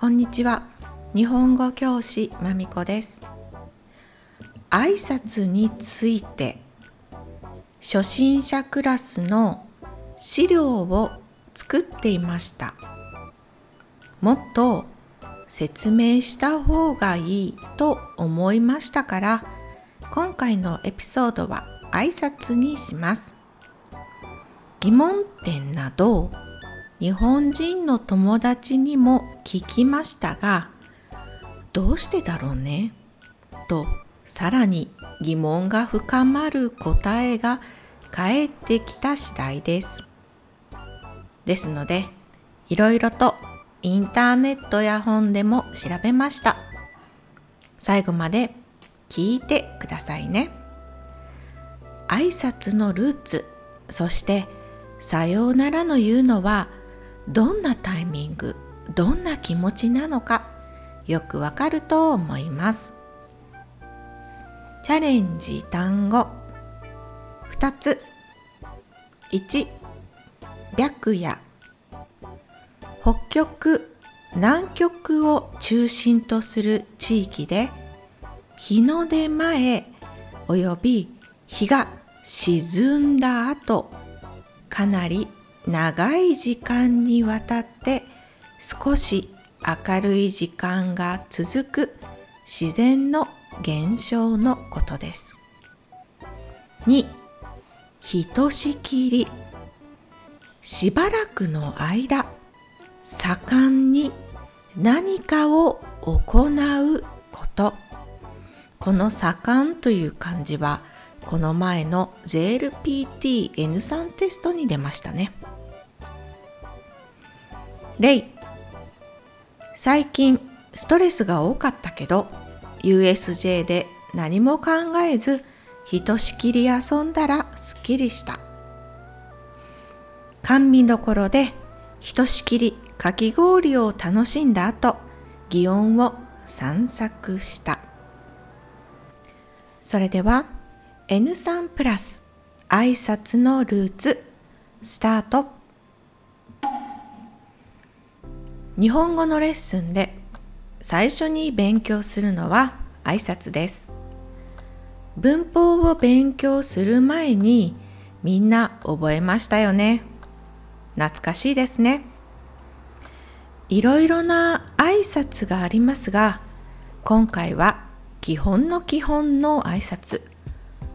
こんにちは。日本語教師まみこです。挨拶について初心者クラスの資料を作っていました。もっと説明した方がいいと思いましたから今回のエピソードは挨拶にします。疑問点など日本人の友達にも聞きましたがどうしてだろうね？とさらに疑問が深まる答えが返ってきた次第です。ですのでいろいろとインターネットや本でも調べました。最後まで聞いてくださいね。挨拶のルーツ、そしてさようならの言うのはどんなタイミングどんな気持ちなのかよくわかると思います。チャレンジ単語。2つ。1白夜。北極。南極を中心とする地域で日の出前および日が沈んだ後かなり長い時間にわたって少し明るい時間が続く自然の現象のことです。2. ひとしきりしばらくの間盛んに何かを行うことこの盛んという漢字はこの前の JLPT-N3 テストに出ましたね。例最近ストレスが多かったけど USJ で何も考えずひとしきり遊んだらすっきりした。甘味どころでひとしきりかき氷を楽しんだ後祇園を散策した。それでは N3 プラス挨拶のルーツスタート。日本語のレッスンで最初に勉強するのは挨拶です。文法を勉強する前にみんな覚えましたよね。懐かしいですね。いろいろな挨拶がありますが、今回は基本の基本の挨拶。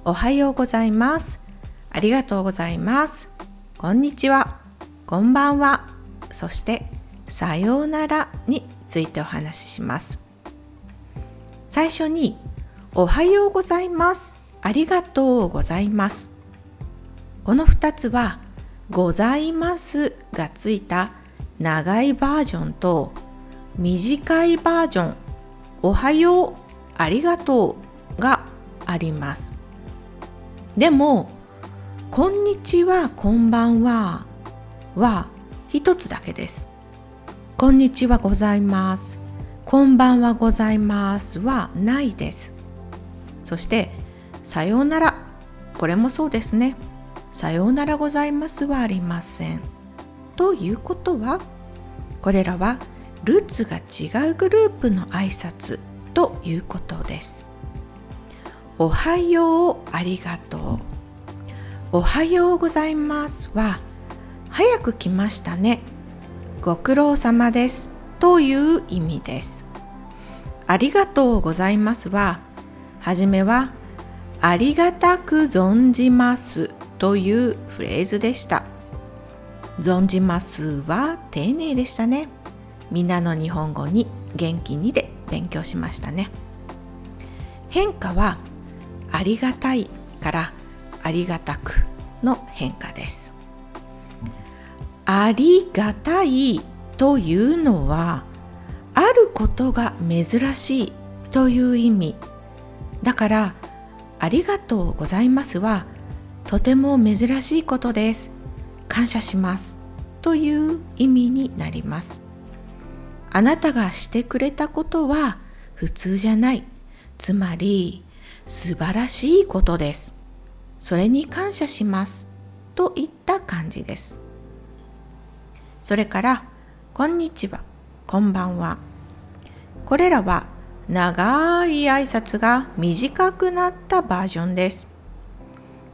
おはようございます。ありがとうございます。こんにちは。こんばんは。そしてさようならについてお話しします。最初におはようございます。ありがとうございます。この2つはございますがついた長いバージョンと短いバージョンおはようありがとうがあります。でもこんにちはこんばんはは一つだけです。こんにちはございます。こんばんはございますはないです。そして、さようなら。これもそうですね。さようならございますはありません。ということは、これらはルーツが違うグループの挨拶ということです。おはようありがとう。おはようございますは早く来ましたねご苦労様ですという意味です。ありがとうございますは、はじめはありがたく存じますというフレーズでした。存じますは丁寧でしたね。みんなの日本語に元気にで勉強しましたね。変化はありがたいからありがたくの変化です。ありがたいというのはあることが珍しいという意味。だからありがとうございますはとても珍しいことです。感謝しますという意味になります。あなたがしてくれたことは普通じゃない。つまり素晴らしいことです。それに感謝しますといった感じです。それから、こんにちは、こんばんは、これらは長い挨拶が短くなったバージョンです。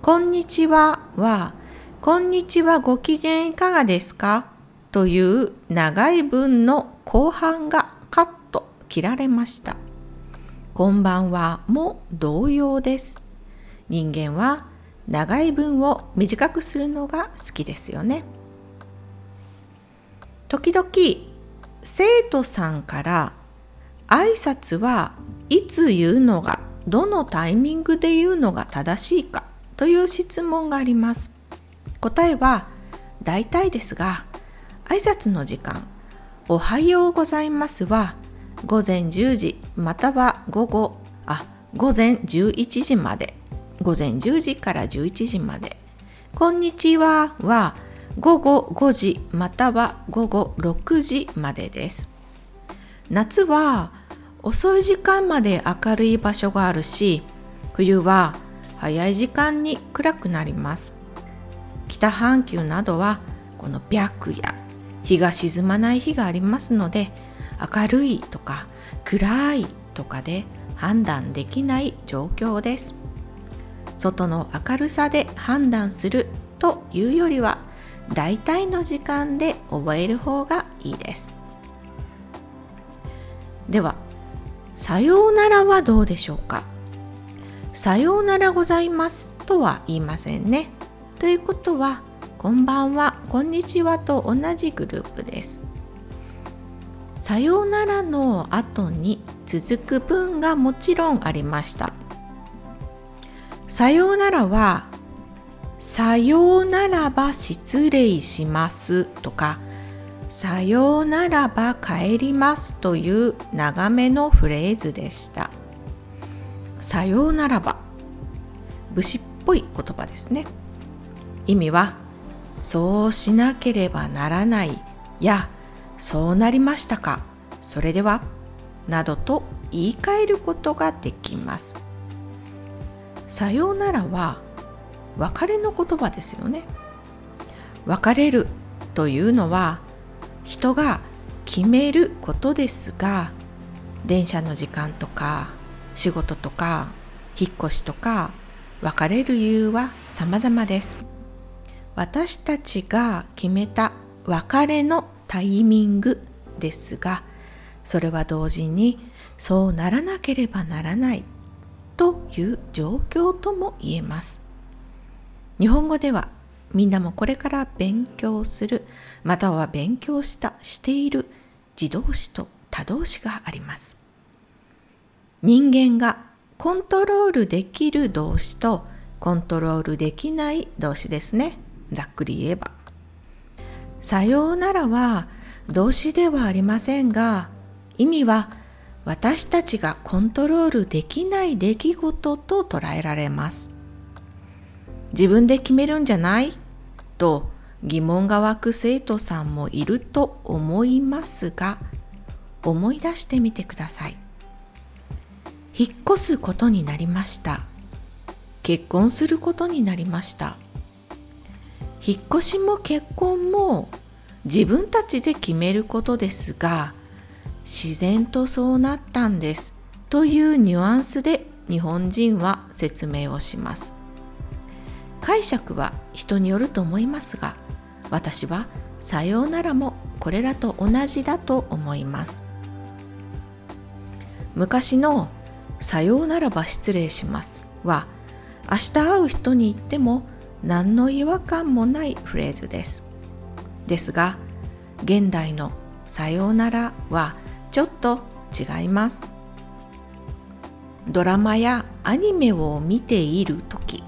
こんにちはは、こんにちはご機嫌いかがですか？という長い文の後半がカット切られました。こんばんはも同様です。人間は長い文を短くするのが好きですよね。時々生徒さんから挨拶はいつ言うのがどのタイミングで言うのが正しいかという質問があります。答えは大体ですが挨拶の時間おはようございますは午前10時または午後あ午前11時まで午前10時から11時までこんにちはは午後5時または午後6時までです。夏は遅い時間まで明るい場所があるし冬は早い時間に暗くなります。北半球などはこの白夜日が沈まない日がありますので明るいとか暗いとかで判断できない状況です。外の明るさで判断するというよりは大体の時間で覚える方がいいですではさようならはどうでしょうか？さようならございますとは言いませんね。ということは、こんばんは、こんにちはと同じグループです。さようならの後に続く文がもちろんありました。さようならは、さようならば失礼しますとか、さようならば帰りますという長めのフレーズでした。さようならば。武士っぽい言葉ですね。意味は、そうしなければならないや、そうなりましたか。それでは、などと言い換えることができます。さようならは別れの言葉ですよね。別れるというのは人が決めることですが電車の時間とか仕事とか引っ越しとか別れる理由は様々です私たちが決めた別れのタイミングですがそれは同時にそうならなければならないという状況とも言えます日本語ではみんなもこれから勉強するまたは勉強したしている自動詞と他動詞があります。人間がコントロールできる動詞とコントロールできない動詞ですね。ざっくり言えば。さようならは動詞ではありませんが意味は私たちがコントロールできない出来事と捉えられます。自分で決めるんじゃない？と疑問が湧く生徒さんもいると思いますが思い出してみてください。引っ越すことになりました。結婚することになりました。引っ越しも結婚も自分たちで決めることですが自然とそうなったんです。というニュアンスで日本人は説明をします。解釈は人によると思いますが私はさようならもこれらと同じだと思います。昔のさようならば失礼しますは明日会う人に言っても何の違和感もないフレーズです。ですが現代のさようならはちょっと違います。ドラマやアニメを見ている時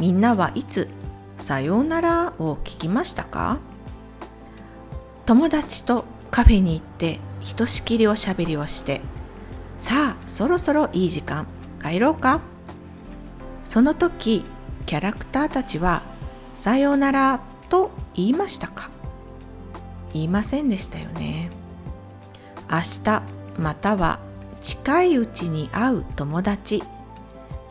みんなはいつさようならを聞きましたか？友達とカフェに行ってひとしきりおしゃべりをしてさあそろそろいい時間帰ろうか？その時キャラクターたちはさようならと言いましたか？言いませんでしたよね。明日または近いうちに会う友達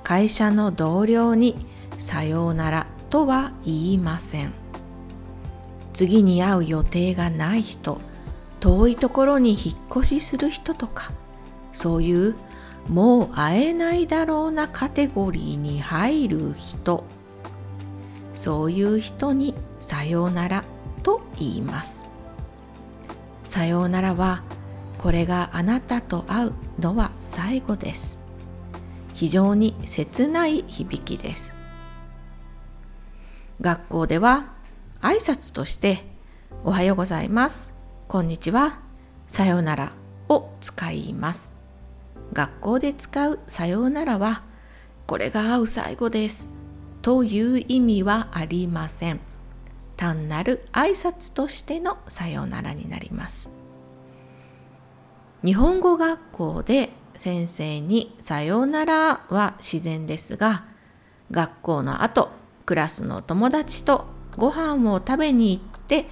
会社の同僚にさようならとは言いません。次に会う予定がない人遠いところに引っ越しする人とかそういうもう会えないだろうなカテゴリーに入る人そういう人にさようならと言います。さようならはこれがあなたと会うのは最後です。非常に切ない響きです。学校では挨拶としておはようございます。こんにちは。さようならを使います。学校で使うさようならはこれが会う最後ですという意味はありません。単なる挨拶としてのさようならになります。日本語学校で先生にさようならは自然ですが学校の後クラスの友達とご飯を食べに行って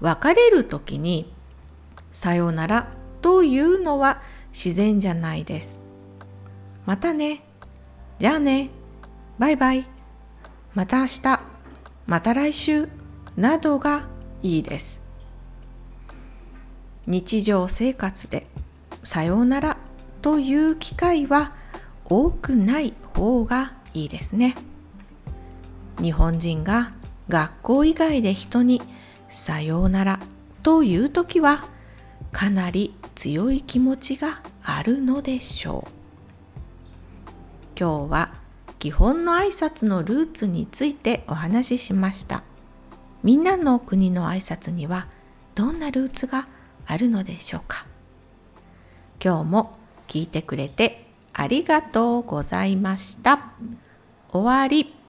別れる時にさようならというのは自然じゃないです。またね。じゃあね。バイバイ。また明日。また来週。などがいいです。日常生活でさようならという機会は多くない方がいいですね。日本人が学校以外で人にさようならという時はかなり強い気持ちがあるのでしょう。今日は基本の挨拶のルーツについてお話ししました。みんなの国の挨拶にはどんなルーツがあるのでしょうか。今日も聞いてくれてありがとうございました。終わり。